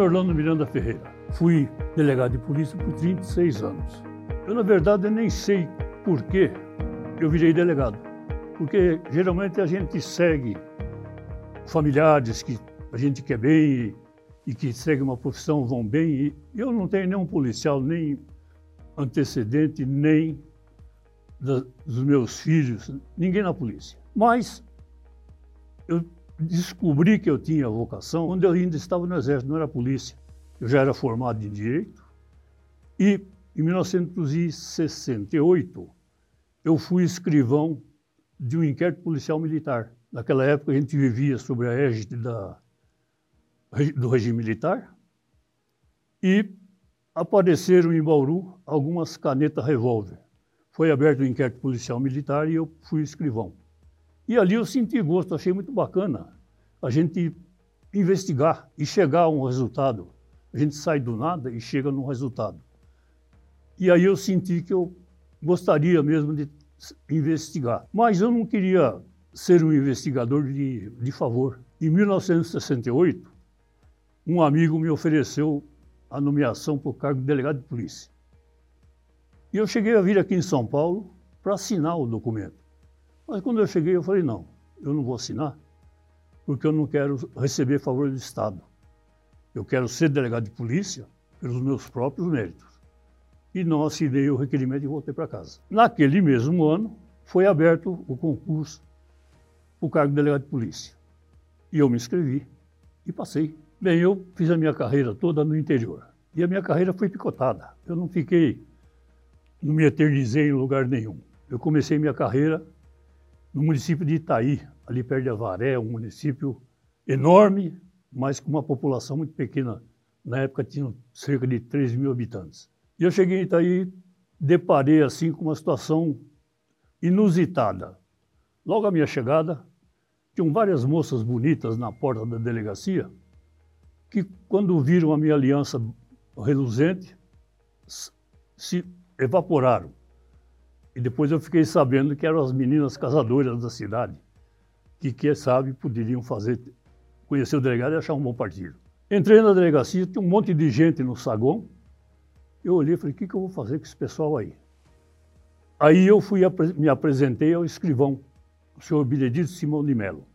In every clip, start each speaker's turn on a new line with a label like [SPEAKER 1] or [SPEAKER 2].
[SPEAKER 1] Nome é Orlando Miranda Ferreira. Fui delegado de polícia por 36 anos. Eu, na verdade, nem sei por que eu virei delegado. Porque geralmente a gente segue familiares que a gente quer bem e, e que segue uma profissão vão bem. E eu não tenho nenhum policial, nem antecedente, nem da, dos meus filhos, ninguém na polícia. Mas eu descobri que eu tinha vocação quando eu ainda estava no Exército, não era polícia. Eu já era formado em Direito. E em 1968, eu fui escrivão de um inquérito policial militar. Naquela época, a gente vivia sobre a égide da, do regime militar e apareceram em Bauru algumas canetas revólver. Foi aberto o um inquérito policial militar e eu fui escrivão. E ali eu senti gosto, achei muito bacana a gente investigar e chegar a um resultado. A gente sai do nada e chega num resultado. E aí eu senti que eu gostaria mesmo de investigar. Mas eu não queria ser um investigador de, de favor. Em 1968, um amigo me ofereceu a nomeação para o cargo de delegado de polícia. E eu cheguei a vir aqui em São Paulo para assinar o documento. Mas quando eu cheguei, eu falei: não, eu não vou assinar, porque eu não quero receber favor do Estado. Eu quero ser delegado de polícia pelos meus próprios méritos. E não assinei o requerimento e voltei para casa. Naquele mesmo ano, foi aberto o concurso para o cargo de delegado de polícia. E eu me inscrevi e passei. Bem, eu fiz a minha carreira toda no interior. E a minha carreira foi picotada. Eu não fiquei, não me eternizei em lugar nenhum. Eu comecei minha carreira no município de Itaí, ali perto de Avaré, um município enorme, mas com uma população muito pequena. Na época tinha cerca de 3 mil habitantes. E eu cheguei em Itaí, deparei assim com uma situação inusitada. Logo à minha chegada, tinham várias moças bonitas na porta da delegacia que, quando viram a minha aliança reluzente, se evaporaram. E depois eu fiquei sabendo que eram as meninas casadoras da cidade, que, quem sabe, poderiam fazer, conhecer o delegado e achar um bom partido. Entrei na delegacia, tinha um monte de gente no saguão. Eu olhei e falei, o que, que eu vou fazer com esse pessoal aí? Aí eu fui, me apresentei ao escrivão, o senhor Benedito Simão de Mello.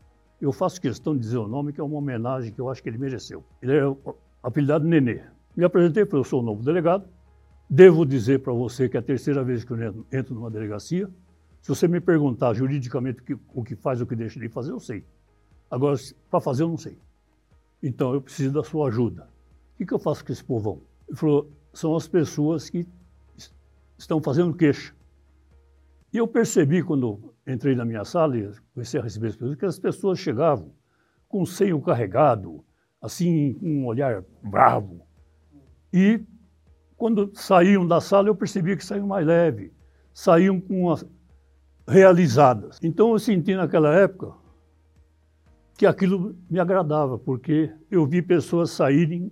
[SPEAKER 1] Eu faço questão de dizer o nome, que é uma homenagem que eu acho que ele mereceu. Ele é apelidado Nenê. Me apresentei, falei, eu sou o novo delegado, Devo dizer para você que é a terceira vez que eu entro numa delegacia. Se você me perguntar juridicamente o que, faz o que deixa de fazer, eu sei. Agora, para fazer, eu não sei. Então, eu preciso da sua ajuda. O que eu faço com esse povão? Ele falou, são as pessoas que estão fazendo queixa. E eu percebi, quando entrei na minha sala e comecei a receber as pessoas, que as pessoas chegavam com o seio carregado, assim, com um olhar bravo. E quando saíam da sala, eu percebia que saíam mais leve, saíam com as realizadas. Então eu senti naquela época que aquilo me agradava, porque eu vi pessoas saírem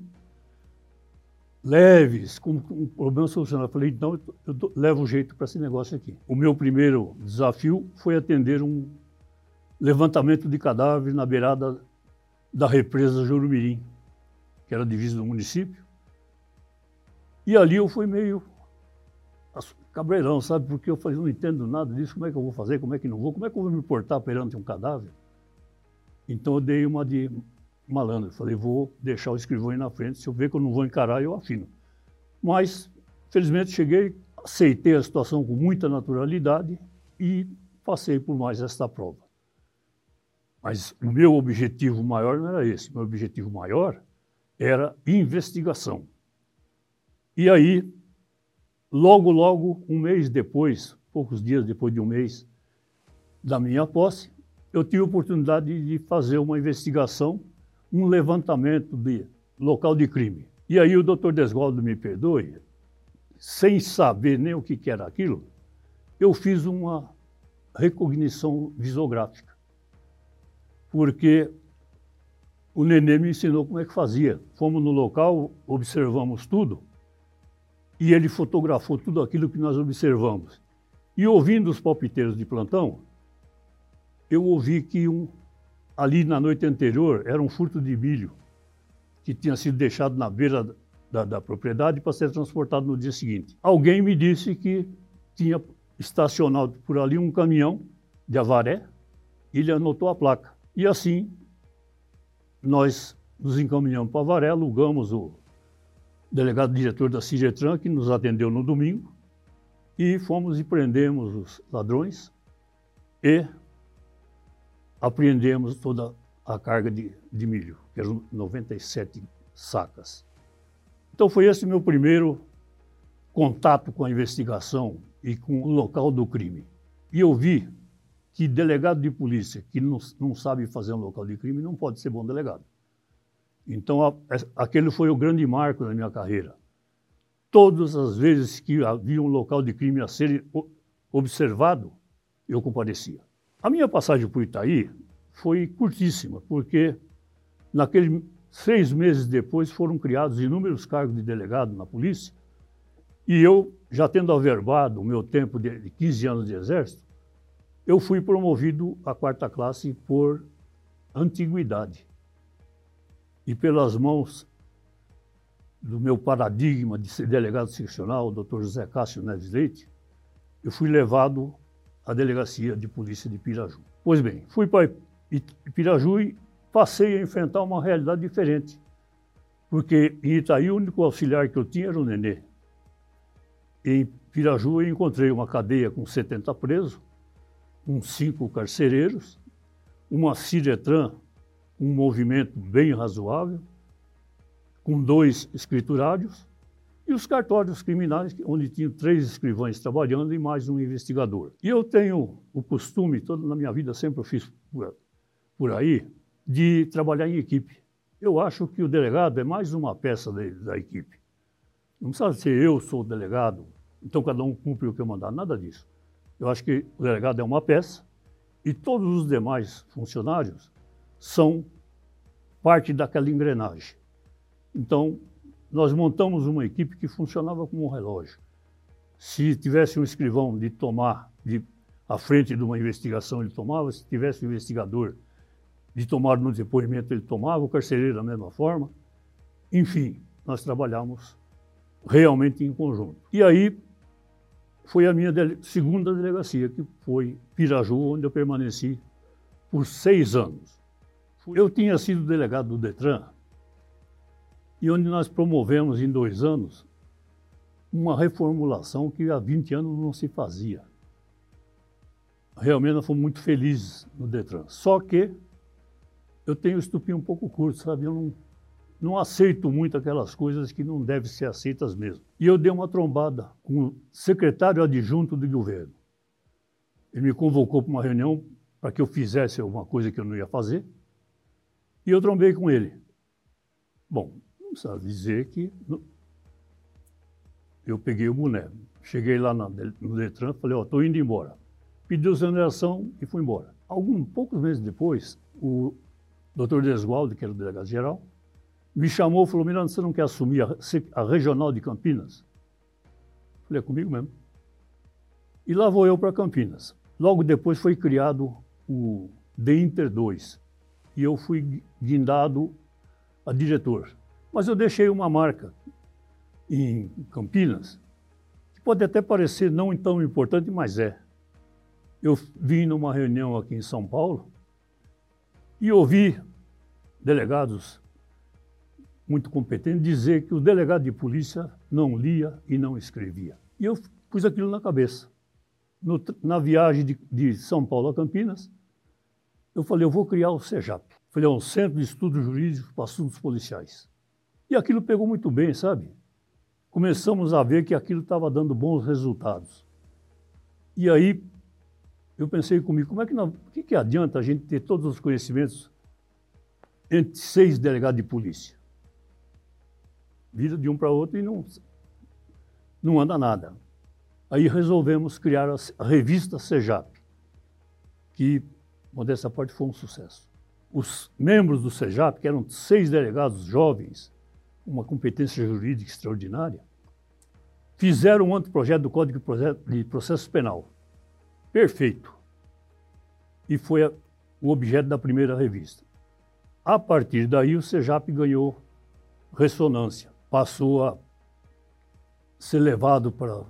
[SPEAKER 1] leves, com um problema solucionado. Eu falei, então eu levo jeito para esse negócio aqui. O meu primeiro desafio foi atender um levantamento de cadáveres na beirada da represa Jurumirim, que era a divisa do município. E ali eu fui meio cabreirão, sabe? Porque eu falei, não entendo nada disso, como é que eu vou fazer, como é que não vou, como é que eu vou me portar perante um cadáver? Então eu dei uma de malandro, falei, vou deixar o escrivão aí na frente, se eu ver que eu não vou encarar, eu afino. Mas, felizmente, cheguei, aceitei a situação com muita naturalidade e passei por mais esta prova. Mas o meu objetivo maior não era esse, meu objetivo maior era investigação. E aí, logo, logo, um mês depois, poucos dias depois de um mês da minha posse, eu tive a oportunidade de fazer uma investigação, um levantamento de local de crime. E aí o doutor Desgoldo me perdoe, sem saber nem o que era aquilo, eu fiz uma recognição visográfica. Porque o nenê me ensinou como é que fazia. Fomos no local, observamos tudo, e ele fotografou tudo aquilo que nós observamos. E ouvindo os palpiteiros de plantão, eu ouvi que um, ali na noite anterior era um furto de milho. que tinha sido deixado na beira da, da propriedade para ser transportado no dia seguinte. Alguém me disse que tinha estacionado por ali um caminhão de Avaré ele anotou a placa. E assim, nós nos encaminhamos para Avaré, alugamos o delegado diretor da Cigetran, que nos atendeu no domingo, e fomos e prendemos os ladrões e apreendemos toda a carga de, de milho, que eram 97 sacas. Então foi esse meu primeiro contato com a investigação e com o local do crime. E eu vi que delegado de polícia que não, não sabe fazer um local de crime não pode ser bom delegado. Então, a, aquele foi o grande marco da minha carreira. Todas as vezes que havia um local de crime a ser observado, eu comparecia. A minha passagem por Itaí foi curtíssima, porque naqueles seis meses depois foram criados inúmeros cargos de delegado na polícia, e eu, já tendo averbado o meu tempo de 15 anos de exército, eu fui promovido à quarta classe por antiguidade. E pelas mãos do meu paradigma de ser delegado seccional, o Dr. José Cássio Neves Leite, eu fui levado à delegacia de polícia de Piraju. Pois bem, fui para Piraju e passei a enfrentar uma realidade diferente. Porque em Itaí o único auxiliar que eu tinha era o Nenê. Em Piraju eu encontrei uma cadeia com 70 presos, uns cinco carcereiros, uma Ciretran, um movimento bem razoável, com dois escriturários, e os cartórios criminais, onde tinham três escrivães trabalhando e mais um investigador. E eu tenho o costume, toda na minha vida sempre eu fiz por, por aí, de trabalhar em equipe. Eu acho que o delegado é mais uma peça de, da equipe. Não precisa ser eu sou o delegado, então cada um cumpre o que eu mandar, nada disso. Eu acho que o delegado é uma peça e todos os demais funcionários são parte daquela engrenagem. Então, nós montamos uma equipe que funcionava como um relógio. Se tivesse um escrivão de tomar de, à frente de uma investigação, ele tomava. Se tivesse um investigador de tomar no depoimento, ele tomava. O carcereiro da mesma forma. Enfim, nós trabalhamos realmente em conjunto. E aí, foi a minha dele segunda delegacia, que foi Piraju, onde eu permaneci por seis anos. Eu tinha sido delegado do Detran e onde nós promovemos em dois anos uma reformulação que há 20 anos não se fazia. Realmente nós fomos muito felizes no Detran. Só que eu tenho o estupim um pouco curto, sabe? Eu não, não aceito muito aquelas coisas que não devem ser aceitas mesmo. E eu dei uma trombada com o secretário adjunto do governo. Ele me convocou para uma reunião para que eu fizesse alguma coisa que eu não ia fazer. E eu trombei com ele. Bom, não precisa dizer que eu peguei o boné. Cheguei lá no Detran, falei, ó, oh, estou indo embora. Pedi exoneração e fui embora. Alguns poucos meses depois, o doutor Desgualdo, que era o delegado geral, me chamou e falou, Miranda, você não quer assumir a, a regional de Campinas? Falei, é comigo mesmo. E lá vou eu para Campinas. Logo depois foi criado o The Inter 2 e eu fui guindado a diretor. Mas eu deixei uma marca em Campinas, que pode até parecer não tão importante, mas é. Eu vim numa reunião aqui em São Paulo e ouvi delegados muito competente dizer que o delegado de polícia não lia e não escrevia. E eu pus aquilo na cabeça. No, na viagem de, de, São Paulo a Campinas, eu falei, eu vou criar o CEJAP. Falei, é um Centro de Estudos Jurídicos para Assuntos Policiais. E aquilo pegou muito bem, sabe? Começamos a ver que aquilo estava dando bons resultados. E aí eu pensei comigo, como é que, não, que, que adianta a gente ter todos os conhecimentos entre seis delegados de polícia? vira de um para outro e não, não anda nada. Aí resolvemos criar a, a revista Sejap, que, modesta parte, foi um sucesso. Os membros do Sejap, que eram seis delegados jovens, uma competência jurídica extraordinária, fizeram um anteprojeto do Código de Processo Penal. Perfeito. E foi o objeto da primeira revista. A partir daí, o Sejap ganhou ressonância. Passou a ser levado para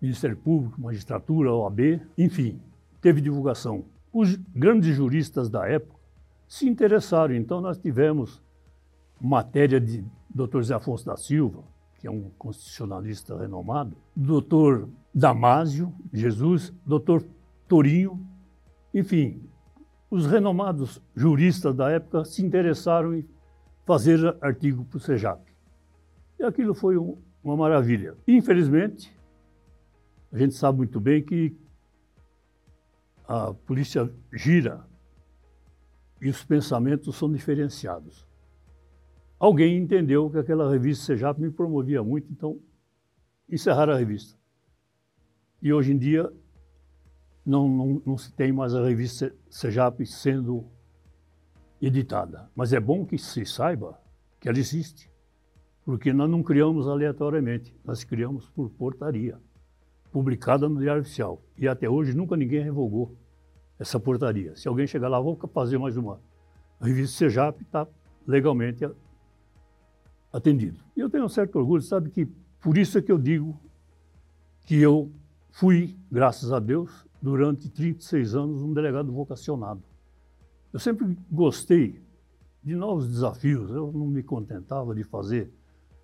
[SPEAKER 1] Ministério Público, magistratura, OAB, enfim, teve divulgação. Os grandes juristas da época se interessaram, então nós tivemos matéria de Dr. Zé Afonso da Silva, que é um constitucionalista renomado, Dr. Damásio Jesus, Dr. Torinho, enfim, os renomados juristas da época se interessaram em fazer artigo para o SEJAP. E aquilo foi um, uma maravilha. Infelizmente, a gente sabe muito bem que a polícia gira e os pensamentos são diferenciados. Alguém entendeu que aquela revista SEJAP me promovia muito, então encerraram a revista. E hoje em dia não, não, não se tem mais a revista SEJAP sendo editada. Mas é bom que se saiba que ela existe, porque nós não criamos aleatoriamente, nós criamos por portaria, publicada no Diário Oficial. E até hoje nunca ninguém revogou essa portaria. Se alguém chegar lá, vou fazer mais uma. A revista SEJAP está legalmente atendido. E eu tenho um certo orgulho, sabe que por isso é que eu digo que eu fui, graças a Deus, durante 36 anos, um delegado vocacionado. Eu sempre gostei de novos desafios, eu não me contentava de fazer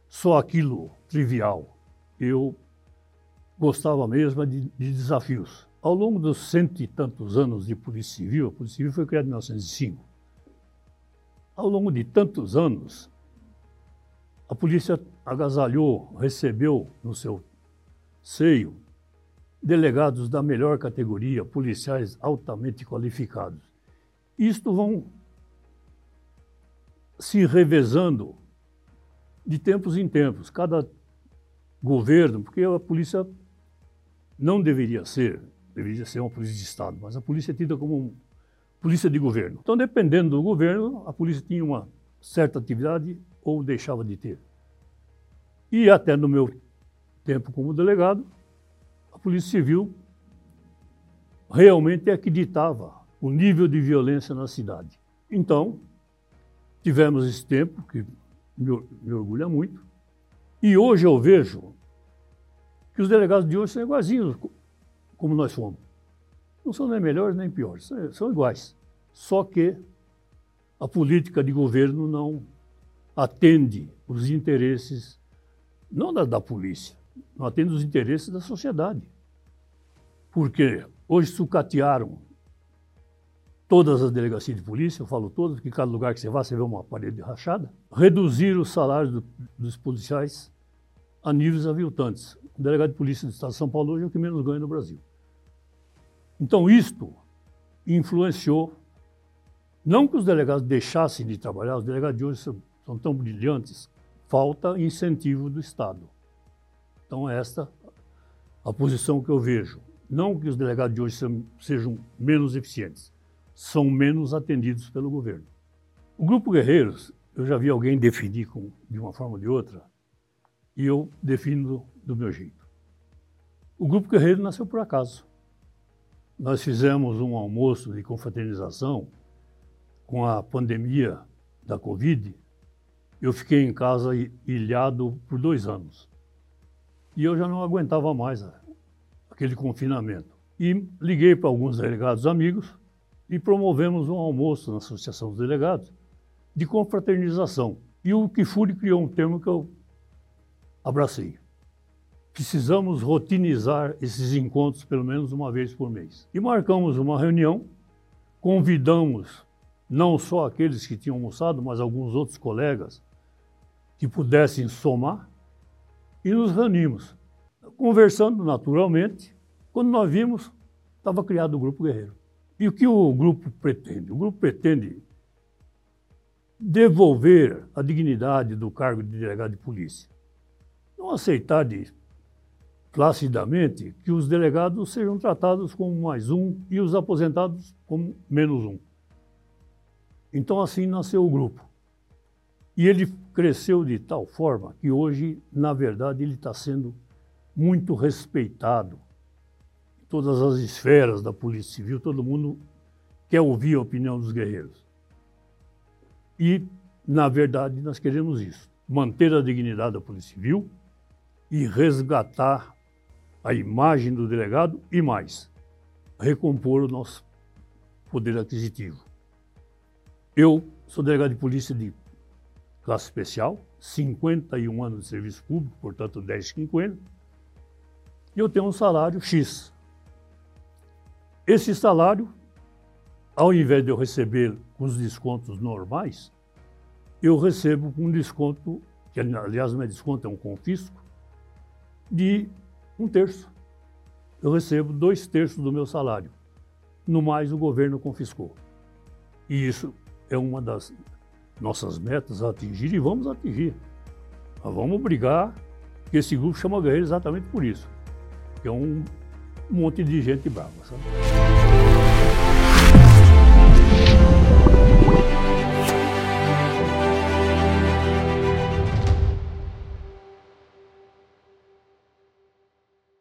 [SPEAKER 1] só aquilo trivial. Eu gostava mesmo de, de desafios. Ao longo dos cento e tantos anos de Polícia Civil, a Polícia Civil foi criada em 1905. Ao longo de tantos anos, a polícia agasalhou, recebeu no seu seio delegados da melhor categoria, policiais altamente qualificados. Isto vão se revezando de tempos em tempos. Cada governo, porque a polícia não deveria ser, deveria ser uma polícia de Estado, mas a polícia é tida como polícia de governo. Então, dependendo do governo, a polícia tinha uma certa atividade ou deixava de ter. E até no meu tempo como delegado, Polícia Civil realmente acreditava o nível de violência na cidade. Então, tivemos esse tempo, que me orgulha muito, e hoje eu vejo que os delegados de hoje são iguaizinhos como nós fomos. Não são nem melhores nem piores, são, iguais. Só que a política de governo não atende os interesses, não da, da polícia, não atende os interesses da sociedade. Porque hoje sucatearam todas as delegacias de polícia, eu falo todas, porque cada lugar que você vá, você vê uma parede rachada. Reduziram os salários do, dos policiais a níveis aviltantes. O delegado de polícia do Estado de São Paulo hoje é o que menos ganha no Brasil. Então, isto influenciou, não que os delegados deixassem de trabalhar, os delegados de hoje são, são tão brilhantes, falta incentivo do Estado. Então, esta a posição que eu vejo. Não que os delegados de hoje sejam menos eficientes, são menos atendidos pelo governo. O Grupo Guerreiros, eu já vi alguém definir com, de uma forma ou de outra, e eu defino do meu jeito. O Grupo Guerreiro nasceu por acaso. Nós fizemos um almoço de confraternização com a pandemia da Covid. Eu fiquei em casa ilhado por dois anos. E eu já não aguentava mais aquele confinamento. E liguei para alguns delegados amigos e promovemos um almoço na Associação dos Delegados de confraternização. E o Kifuri criou um termo que eu abracei. Precisamos rotinizar esses encontros pelo menos uma vez por mês. E marcamos uma reunião, convidamos não só aqueles que tinham almoçado, mas alguns outros colegas que pudessem somar e nos reunimos, conversando naturalmente. Quando nós vimos, estava criado o Grupo Guerreiro. E o que o grupo pretende? O grupo pretende devolver a dignidade do cargo de delegado de polícia. Não aceitar de, placidamente que os delegados sejam tratados como mais um e os aposentados como menos um. Então assim nasceu o grupo. E ele cresceu de tal forma que hoje, na verdade, ele está sendo muito respeitado. Em todas as esferas da Polícia Civil, todo mundo quer ouvir a opinião dos guerreiros. E na verdade, nós queremos isso: manter a dignidade da Polícia Civil e resgatar a imagem do delegado e mais, recompor o nosso poder aquisitivo. Eu sou delegado de polícia de classe especial, 51 anos de serviço público, portanto 10 quinquênios, e eu tenho um salário X. Esse salário, ao invés de eu receber com os descontos normais, eu recebo com um desconto, que aliás não é desconto, é um confisco, de um terço. Eu recebo dois terços do meu salário. No mais, o governo confiscou. E isso é uma das nossas metas a atingir e vamos atingir. Nós vamos brigar, que esse grupo chama guerreiro exatamente por isso. Que é um monte de gente brava, sabe?